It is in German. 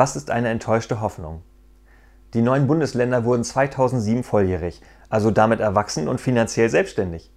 Was ist eine enttäuschte Hoffnung? Die neuen Bundesländer wurden 2007 volljährig, also damit erwachsen und finanziell selbstständig.